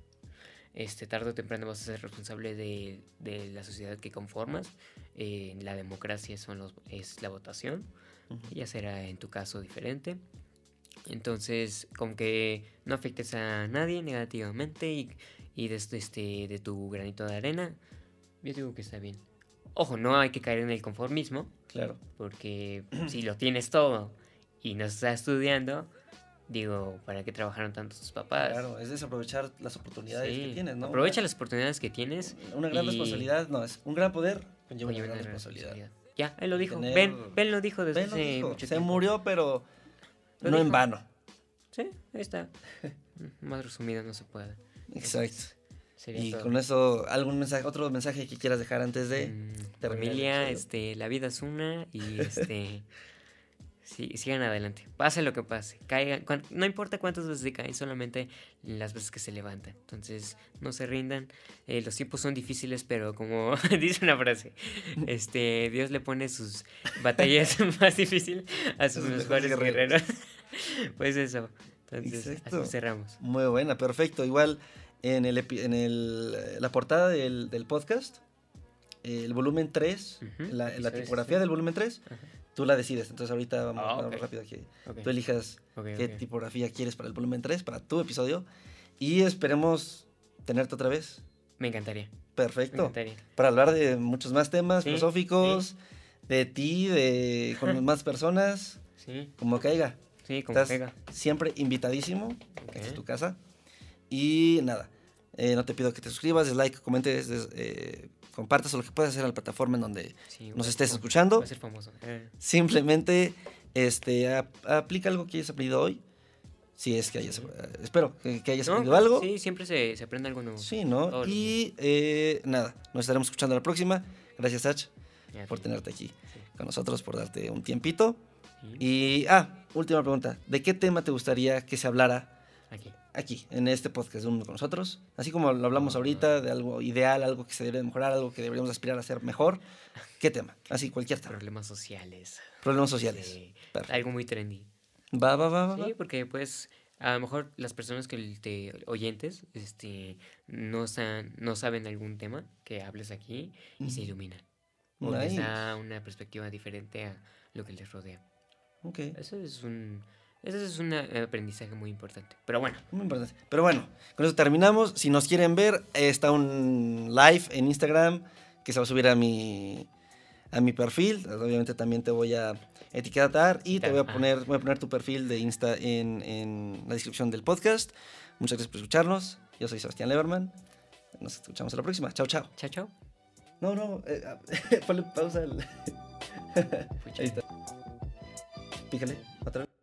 Este, tarde o temprano vas a ser responsable de, de la sociedad que conformas. Eh, la democracia son los, es la votación. Ya será en tu caso diferente. Entonces, como que no afectes a nadie negativamente y, y desde este, de tu granito de arena, yo digo que está bien. Ojo, no hay que caer en el conformismo. Claro. Porque si lo tienes todo y no estás estudiando, digo, ¿para qué trabajaron tanto tus papás? Claro, es desaprovechar las oportunidades que tienes, ¿no? Aprovecha las oportunidades que tienes. Una gran responsabilidad, no, es un gran poder conlleva una, gran responsabilidad. Ya, él lo dijo. ben, ben, lo dijo desde hace mucho Se murió, pero no en vano. Sí, ahí está. Más resumido no se puede. Exacto. y con eso, algún mensaje, otro mensaje que quieras dejar antes de mm, Familia, este, la vida es una y este sí, sigan adelante. Pase lo que pase. Caigan, no importa cuántas veces se caen, solamente las veces que se levantan. Entonces, no se rindan. Eh, los tiempos son difíciles, pero como dice una frase, este, Dios le pone sus batallas más difíciles a sus mejores guerreros. pues eso. Entonces, así cerramos. Muy buena, perfecto. Igual en, el, en el, la portada del, del podcast, el volumen 3, la, la, tipografía del volumen 3, tú la decides. Entonces ahorita vamos, ah, rápido que tú elijas qué tipografía quieres para el volumen 3, para tu episodio. Y esperemos tenerte otra vez. Me encantaría. Perfecto. Me encantaría. Para hablar de muchos más temas filosóficos, de ti, de con más personas. Sí. Como caiga. Sí, como Estás siempre invitadísimo. Okay. es tu casa. Y nada, eh, no te pido que te suscribas, des like, comentes, eh, compartas o lo que puedas hacer en la plataforma en donde nos estés escuchando. Va a ser famoso. Eh. Simplemente Este, aplica algo que hayas aprendido hoy. Si es que hayas, eh, espero que, hayas aprendido algo. Sí, siempre se, se, aprende algo nuevo. Sí, ¿no? Y eh, nada, nos estaremos escuchando la próxima. Gracias, Sach, por tenerte aquí con nosotros, por darte un tiempito. Y, ah, última pregunta. ¿De qué tema te gustaría que se hablara aquí, aquí en este podcast de uno con nosotros? Así como lo hablamos ahorita, de algo ideal, algo que se debe mejorar, algo que deberíamos aspirar a hacer mejor. ¿Qué tema? Así, cualquier tema. Problemas sociales. Problemas sociales. Sí, algo muy trendy. Va, va, va, Sí, porque pues a lo mejor las personas que te oyentes este no, no saben algún tema que hables aquí y se iluminan. O les da una perspectiva diferente a lo que les rodea. Ok. Eso es un ese es un aprendizaje muy importante. Pero bueno. Muy importante. Pero bueno, con eso terminamos. Si nos quieren ver, está un live en Instagram que se va a subir a mi, a mi perfil. Obviamente también te voy a etiquetar y te voy a poner, voy a poner tu perfil de Insta en, en la descripción del podcast. Muchas gracias por escucharnos. Yo soy Sebastián Leverman. Nos escuchamos a la próxima. Chao, chao. Chao, chao. No, no, eh, ponle pausa. Ahí está. Pícale, otra vez.